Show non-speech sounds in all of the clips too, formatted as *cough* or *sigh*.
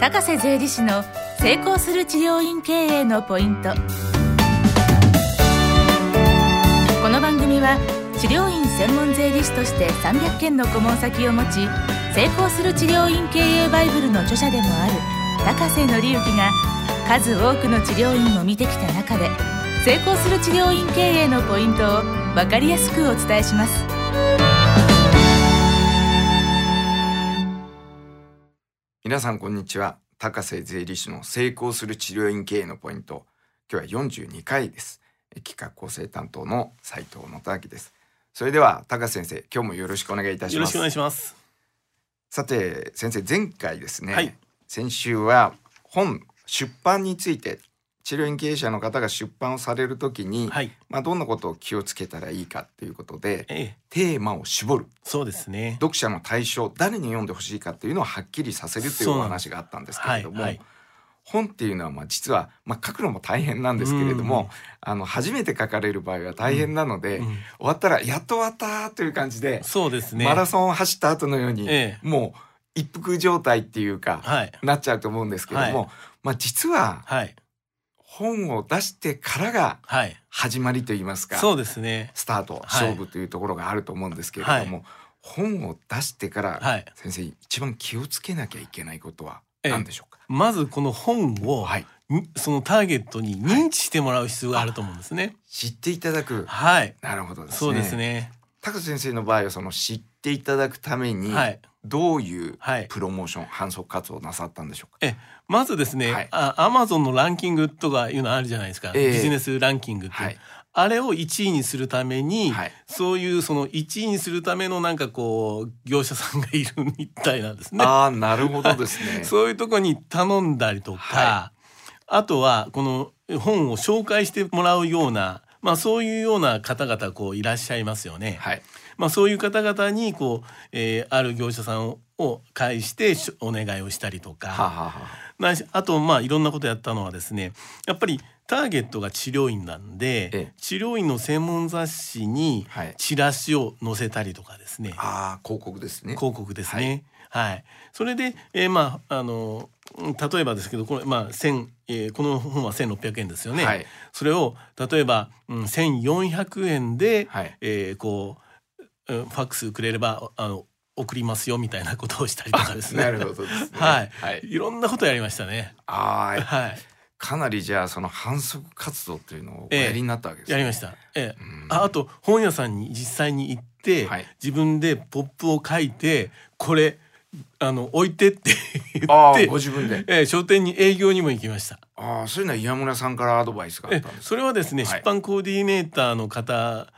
高瀬税理士の成功する治療院経営のポイント。この番組は治療院専門税理士として300件の顧問先を持ち成功する治療院経営バイブルの著者でもある高瀬則之が数多くの治療院を見てきた中で成功する治療院経営のポイントを分かりやすくお伝えします。皆さんこんにちは。高瀬税理士の成功する治療院経営のポイント。今日は42回です。企画構成担当の斉藤元明です。それでは高瀬先生今日もよろしくお願いいたします。よろしくお願いします。さて先生前回ですね、はい。先週は本出版について治療院経営者の方が出版をされるときに、はい。まあ、どんなことを気をつけたらいいかっていうことでええ。テーマを絞る。そうですね。読者の対象誰に読んでほしいかっていうのをはっきりさせるというお話があったんですけれども、はいはい。本っていうのはまあ実は、まあ、書くのも大変なんですけれども、うん。あの初めて書かれる場合は大変なので、うん。終わったら「やっと終わった!」という感じで、そうですね。マラソンを走った後のように、ええ。もう一服状態っていうか、はい。なっちゃうと思うんですけども、はまあ、実ははい本を出してからがはい。始まりといいますかそうですね。スタートはい。勝負というところがあると思うんですけれども、本を出してから、はい。先生一番気をつけなきゃいけないことはええ。何でしょうか、まずこの本を、はい、にそのターゲットに認知してもらう必要があると思うんですね。知っていただく。はい。なるほどですね。そうですね。高瀬先生の場合はその知っていただくためにはいどういうはい。プロモーション、反則活動をなさったんでしょうか？えまずですね、はい。あアマゾンのランキングとかいうのあるじゃないですか、ええ。ビジネスランキングってはい。あれを1位にするために、はい。そういうその1位にするためのなんかこう業者さんがいるみたいなんですね。ああなるほどですね。*laughs* そういうとこに頼んだりとか、はあとはこの本を紹介してもらうような、まあ、そういうような方々こういらっしゃいますよね。はいまあ、そういう方々にこう、えーある業者さんを介してしお願いをしたりとか、はあ、はあはあ、とまあいろんなことやったのはですねやっぱりターゲットが治療院なんで、ええ。治療院の専門雑誌にはい。チラシを載せたりとかですね、ああ広告ですね。広告ですね。はい、それで、えーまああのうん例えばですけどこれまあ千、えーこの本は1600円ですよね。はい。それを例えば、うん、1400円で、はい。えーこう、うんファックスくれればあの送りますよみたいなことをしたりとかですね。*laughs* なるほどですね。はい、はい。いろんなことやりましたね。ああはい、かなりじゃあその反則活動っていうのをおやりになったわけですね、やりました。ええ。うん。ああと本屋さんに実際に行って、はい。自分でポップを書いてこれあの置いてって言ああってご自分で。ええ書店に営業にも行きました。ああそういうのは岩村さんからアドバイスがあっえたんですそれはですね、はい。出版コーディネーターの方うん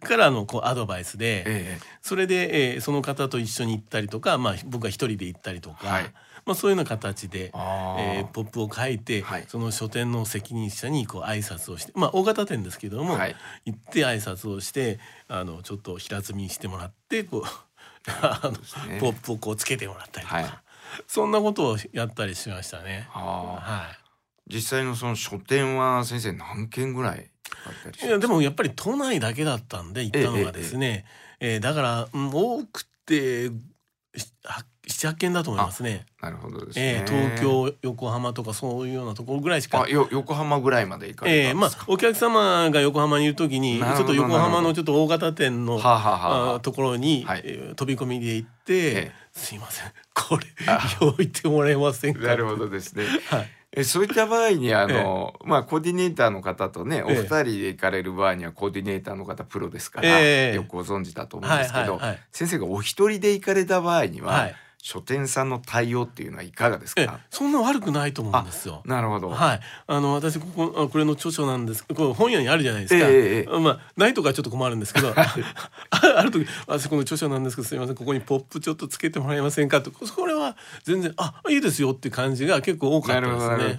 からのこうアドバイスで、ええ。それで、えーその方と一緒に行ったりとか、まあ、僕は一人で行ったりとか、はい。まあ、そういうような形で、えーポップを書いて、はい。その書店の責任者にこう挨拶をして、まあ、大型店ですけども、はい。行って挨拶をしてあのちょっと平積みにしてもらってこう *laughs* あの、ね。ポップをこうつけてもらったりとか、はい。そんなことをやったりしましたね。は実際のその書店は先生何件ぐらいい、いやでもやっぱり都内だけだったんで行ったのがですね、えーだから、うん、多くて78件だと思いますね。なるほどですね、えー東京横浜とかそういうようなところぐらいしか。あよ横浜ぐらいまで行かれえーまあたんですか、お客様が横浜にいる時にちょっと横浜のちょっと大型店のはところに、はい。えー飛び込みで行って、えすいません。これあ置いてもらえませんか？なるほどですね。はいえそういった場合にあの、まあコーディネーターの方とねおえ。え二人で行かれる場合にはコーディネーターの方プロですから、ええ。よくご存知だと思うんですけど、先生がお一人で行かれた場合には、はい書店さんの対応っていうのはいかがですえかそんな悪くないと思うんですよ。なるほど、はい、あの私ここあこれの著書なんです。これ本屋にあるじゃないですか、ええええまあないとかちょっと困るんですけど。あ *laughs* ある時私この著書なんですけどすみません。ここにポップちょっとつけてもらえませんか？とこれは全然あいいですよっていう感じが結構多かったですね。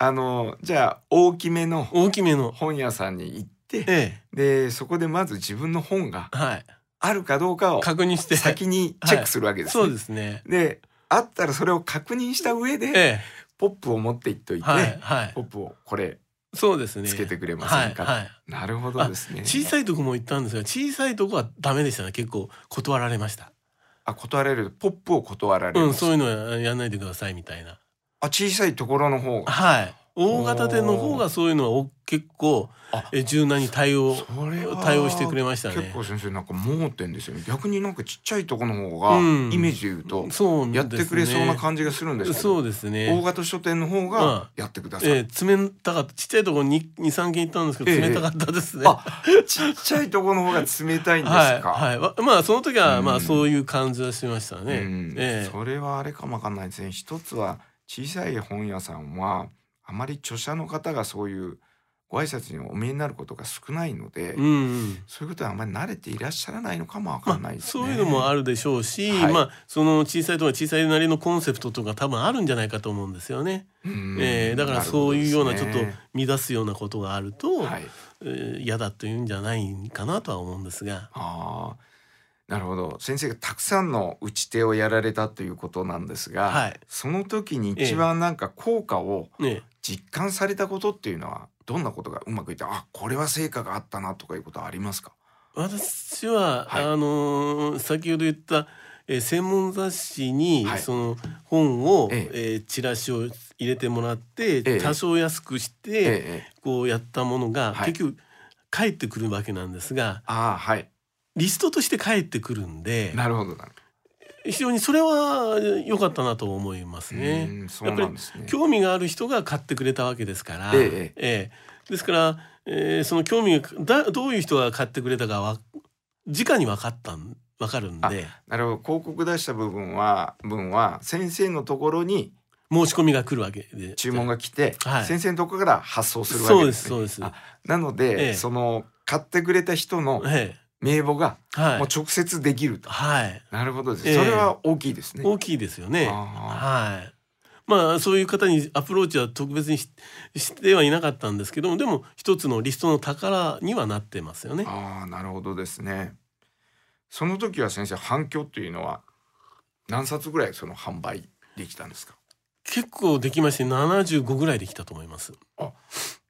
あのじゃあ大きめの大きめの。本屋さんに行ってえでそこでまず自分の本がえはいあるかどうかを確認して。先にチェックするわけですね。そうですね。であったらそれを確認した上で、えポップを持っていっといえて、はいはい。ポップをこれそうですね。つけてくれませんか、はいはい。なるほどですね。小さいとこも行ったんですが小さいとこはダメでしたね。結構断られました。あ断られる。ポップを断られる、うん、そういうのはやんないでくださいみたいな。あ小さいところの方が。はい。大型店の方がそういうのはお結構あえ柔軟に対応それは対応してくれましたね。結構先生なんか盲点ですよね。逆になんかちっちゃいところの方がうん。イメージで言うとそうやってくれそうなじ感じがするんですけどそうです大ね。型書店の方がやってください、ええ冷たかった。ちっちゃいところに二三軒行ったんですけどええ。冷たかったですね。あちっちゃいところの方が冷たいんですはいか、はい。わまあその時はまうん。あそういう感じはしましたね。うん。ええ。それはあれかもわかんないですね。一つは小さい本屋さんはあまり著者の方がそういうご挨拶にお見えになることが少ないので、うんうん。そういうことはあまり慣れていらっしゃらないのかもわかんないまあ、ですね、そういうのもあるでしょうし、はい。まあその小さいところは小さいなりのコンセプトとか多分あるんじゃないかと思うんですよね。うん。ええだからそういうようなちょっと乱すようなことがあると、はいえー嫌だというんじゃないかなとは思うんですが。ああなるほど。先生がたくさんの打ち手をやられたということなんですが、はい。その時に一番なんか効果をね、実感されたことっていうのはどんなことがうまくいってあこれは成果があったなとかいうことはありますか？私は、はい。あのー先ほど言った、えー専門雑誌に、はい。その本を、ええ。ーチラシを入れてもらって、ええ。多少安くして、ええ。こうやったものが、はい。結局返ってくるわけなんですがリストとして返ってくるんでなるほどなる非常にそれは良かったなと思いますね。うんそうなんですね。興味がある人が買ってくれたわけですから、ええええ。ですから、えーその興味がだどういう人が買ってくれたかは直に分かったん分かるんで。なるほど。広告出した部分は分は先生のところに申し込みが来るわけで。注文が来て、はい。先生のところから発送するわけですね。そうですそうです。あなので、ええ。その買ってくれた人のえ名簿がもう直接できると、はい。なるほどです、ええ。それは大きいですね。大きいですよね。あはい。まあそういう方にアプローチは特別にししてはいなかったんですけどもでも一つのリストの宝にはなってますよね。ああなるほどですね。その時は先生反響というのは何冊ぐらいその販売できたんですか？結構できまして75ぐらいできたと思います。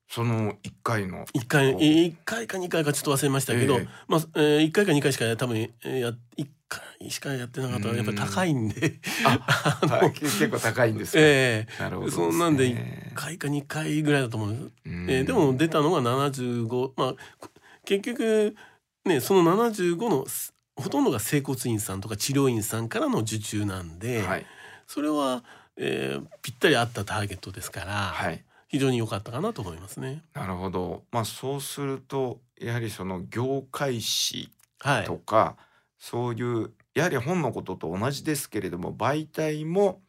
その1回の。一回お。一回か二回かちょっと忘れましたけど、ええ。まあ、えー、1回か2回しか多分、えーや一回しかやってなかったらやっぱり高いんで。あ *laughs* の結構高いんですか、えなるほどね。そんなんで1回か2回ぐらいだと思うんです、うん。えーでも出たのが75まあこ結局ねその75のすほとんどが整骨院さんとか治療院さんからの受注なんで、はい。それは、えーぴったり合ったターゲットですから、はい非常に良かったかなと思いますね。なるほど。まあそうするとやはりその業界誌はい。とか、そういうやはり本のことと同じですけれども媒体も、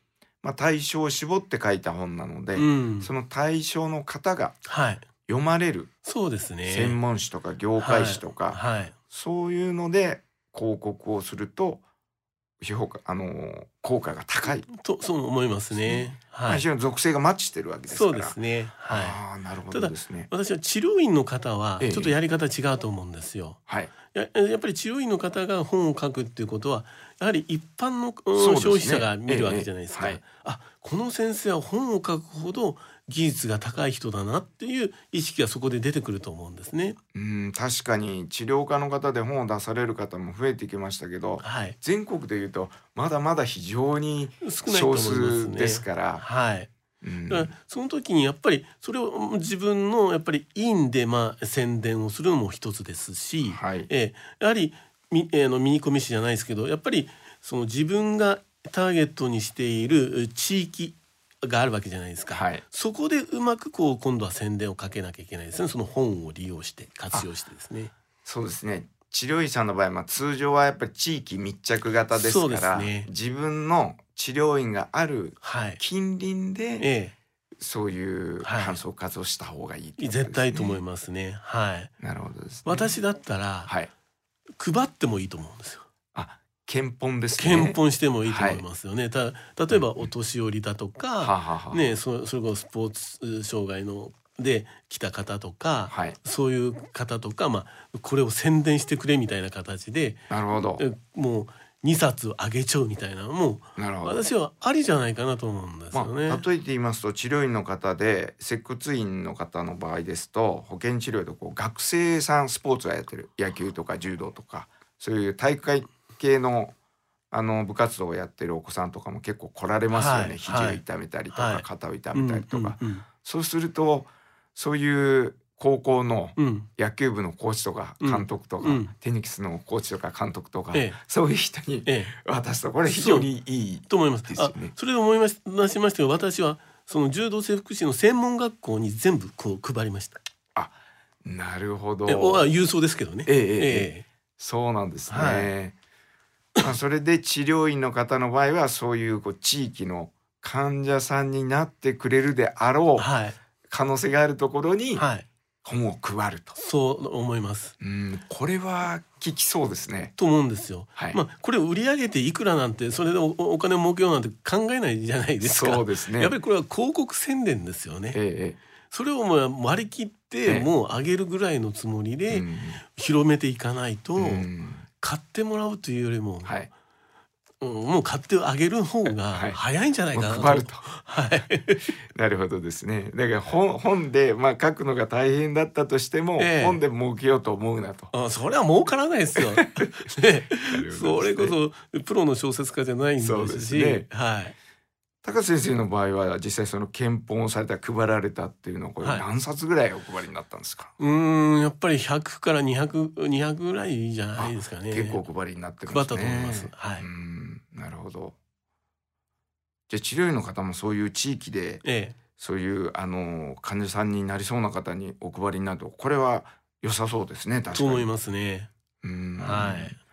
まあ、対象を絞って書いた本なので、うん、その対象の方がはい。読まれるそうですね。専門誌とか業界誌とか、はい、はい。そういうので広告をすると評価あの効果が高い、とそう思いますね。まあはい非。常に属性がマッチしてるわけですからそうですね。はい。ああなるほどですね私は治療院の方はええちょっとやり方違うと思うんですよ。はいややっぱり治療院の方が本を書くっていうことはやはり一般の、消費者が見るわけじゃないですか。あこの先生は本を書くほど技術が高い人だなっていう意識がそこで出てくると思うんですね。うん確かに治療家の方で本を出される方も増えてきましたけどはい。全国でいうとまだまだ非常に少。数ですから、はい。うんだからその時にやっぱりそれを自分のやっぱり院でまあ宣伝をするのも一つですし、はいえーやはりみ、えーあのミニコミ誌じゃないですけどやっぱりその自分がターゲットにしている地域があるわけじゃないですか、はい。そこでうまくこう今度は宣伝をかけなきゃいけないですね。その本を利用して活用してですね。そうですね。治療医さんの場合、まあ、通常はやっぱり地域密着型ですからね。自分の治療院があるはい、近隣でえそういうはい。搬送活動をした方がいいね。絶対と思いますね。はい、なるほどです、ね、私だったらはい。配ってもいいと思うんですよ。あ検本ですね。検本してもいいと思いますよね。た例えばお年寄りだとか、はははね、そそれこそスポーツ障害ので来た方とか、はい。そういう方とか、まあ、これを宣伝してくれみたいな形でなるほど。えもう2冊あげちゃうみたいなのもなるほど。私はありじゃないかなと思うんですまよね。あ、例えて言いますと治療院の方で接骨院の方の場合ですと保健治療でこう学生さんスポーツをやってる野球とか柔道とかそういう大会系のあの部活動をやってるお子さんとかも結構来られますよね、はい肘を痛めたりとか、はい。肩を痛めたりとか、うんうんそうするとそういう高校のうん。うん野球部のコーチとか監督とか、うん。うんテニスのコーチとか監督とか、ええ。そういう人にええ。渡すとこれ非常にいいと思います。あですよね。それで思いまし出しましたが私はその柔道整復師の専門学校に全部こう配りました。なるほど。え郵送ですけどね。えええええそうなんですね。まあそれで治療院の方の場合はそういうこう地域の患者さんになってくれるであろうはい可能性があるところにはい本を配ると。そう思います。うん、これは効きそうですね。と思うんですよ。はい。まあこれを売り上げていくらなんてそれでおお金を儲けようなんて考えないじゃないですか。そうですね。やっぱりこれは広告宣伝ですよね。ええそれをもう割り切っええてもう上げるぐらいのつもりええでうん広めていかないとうん買ってもらうというよりも、はい。うんもう買ってあげる方がはい早いんじゃないかなと。もう配ると。はい。*laughs* なるほどですね。だから本本でまあ書くのが大変だったとしても、ええ本で儲けようと思うなと。あそれは儲からないですよ。*laughs* ね、それこそプロの小説家じゃないんですし、そうですねはい。高瀬先生の場合は実際その憲法をされた配られたっていうのはこれはい何冊ぐらいお配りになったんですか？うーんやっぱり100から200 200ぐらいじゃないですかね。結構お配りになってるん配ですね。ったと思います。はい。うん、なるほど。じゃあ治療院の方もそういう地域でええ。そういうあの患者さんになりそうな方にお配りになるとこれは良さそうですね確かに。と思いますね。うんはい。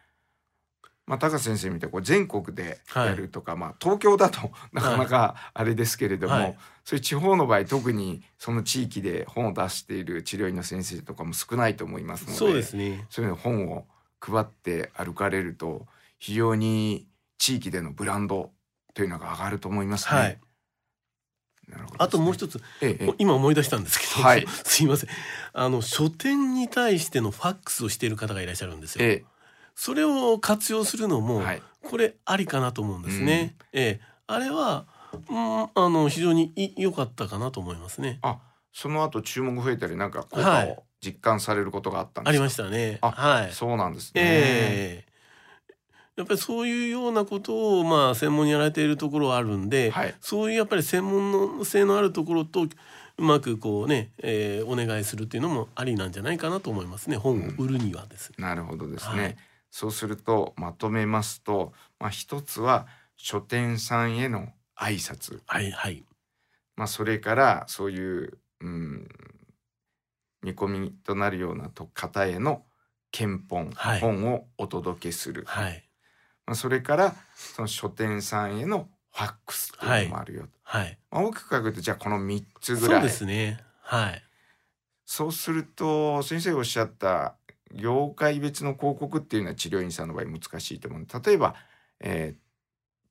まあ、高瀬先生みたいにこう全国でやるとか、まあ、東京だと *laughs* なかなかあれですけれども、はいそういう地方の場合特にその地域で本を出している治療院の先生とかも少ないと思いますのでそうですね。そういうの本を配って歩かれると非常に地域でのブランドというのが上がると思いますね。はい。なるほどですねあともう一つ、ええええ今思い出したんですけど、はい *laughs* すいません。あの書店に対してのファックスをしている方がいらっしゃるんですよ。えそれを活用するのも、えはいこれありかなと思うんですね。ええ、あれは、うん、あの非常にい良かったかなと思いますね。あその後注目増えたりなんか効果はいを実感されることがあったんですか、ありましたね。あはい。そうなんですね。ええやっぱりそういうようなことをまあ専門にやられているところはあるんで、はいそういうやっぱり専門の性のあるところとうまくこうね、えーお願いするっていうのもありなんじゃないかなと思いますね。本を売るにはですね。なるほどですね。はいそうするとまとめますと、まあ、一つは書店さんへの挨拶、はいはい。まあ、それからそういう、うん、見込みとなるようなと方への検本、はい。本をお届けする、はい。まあ、それからその書店さんへのファックスというのもあるよと、はい。まあ、大きく書くとじゃあこの3つぐそうらいですね。はい。そうすると先生がおっしゃった業界別の広告っていうのは治療院さんの場合難しいと思うので例えば、えー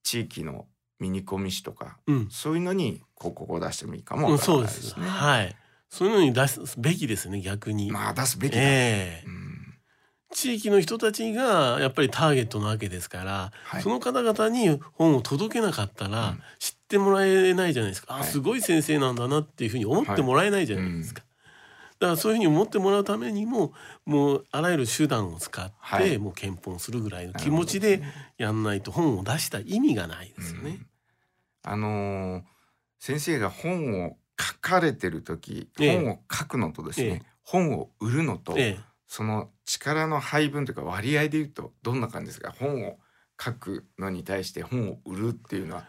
地域のミニコミ誌とかうん。そういうのに広告を出してもいいかもうんそうで。す。はい。そういうのに出すべきですね逆に。まあ出すべきだ、ええうん地域の人たちがやっぱりターゲットなわけですから、はいその方々に本を届けなかったら、うん知ってもらえないじゃないですか、はいあすごい先生なんだなっていうふうに思ってもらえないじゃないですか、だからそういうふうに思ってもらうためにももうあらゆる手段を使って、はい。もう検本するぐらいの気持ちでやんないと本を出した意味がないですよね。うん。あのー先生が本を書かれてる時、ええ。本を書くのとですね、ええ。本を売るのと、ええ。その力の配分というか割合で言うとどんな感じですか？本を書くのに対して本を売るっていうのは。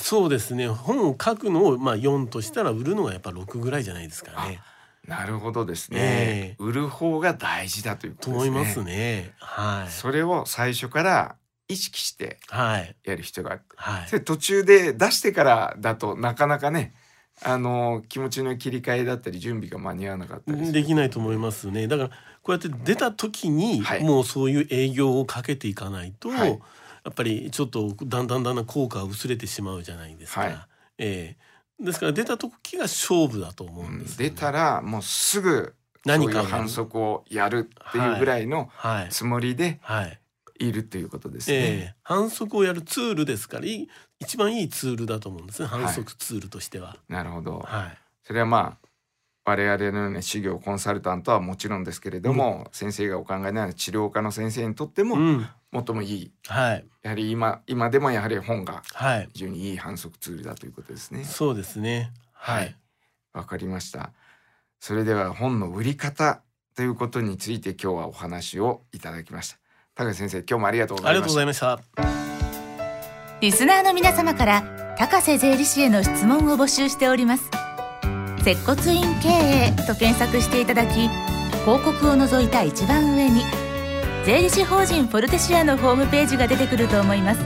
そうですね。本を書くのをまあ4としたら売るのがやっぱ6ぐらいじゃないですかね。なるほどですね、ええ売る方が大事だということですね。と思いますね。はい。それを最初から意識してはい。やる必要がある。はい途中で出してからだとなかなかねあの気持ちの切り替えだったり準備が間に合わなかったりできないと思いますね。だからこうやって出た時にはいもうそういう営業をかけていかないと、はいやっぱりちょっとだんだんだんだん効果が薄れてしまうじゃないですか。はいええですから出た時が勝負だと思うんですよね、出たらもうすぐそういう何か反則をやるっていうぐらいのはいつもりではい。いるということですね。ええ反則をやるツールですからいい一番いいツールだと思うんですねはい反則ツールとしては。なるほど。はい。それはまあ我々のような修行コンサルタントはもちろんですけれども、先生がお考えのような治療家の先生にとってもうん。最もいい。はい。やはり今今でもやはり本がはい。非常にいい反則ツールだということですね。そうですね。はい。わかりました。それでは本の売り方ということについて今日はお話をいただきました。高橋先生、今日もありがとうござありがとういました。ございました。リスナーの皆様から高瀬税理士への質問を募集しております接骨院経営と検索していただき広告を除いた一番上に税理士法人フォルテシアのホームページが出てくると思います。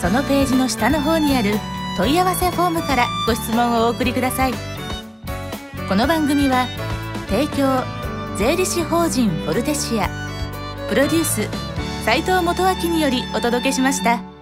そのページの下の方にある問い合わせフォームからご質問をお送りください。この番組は提供税理士法人フォルテシア。プロデュース斉藤元明によりお届けしました。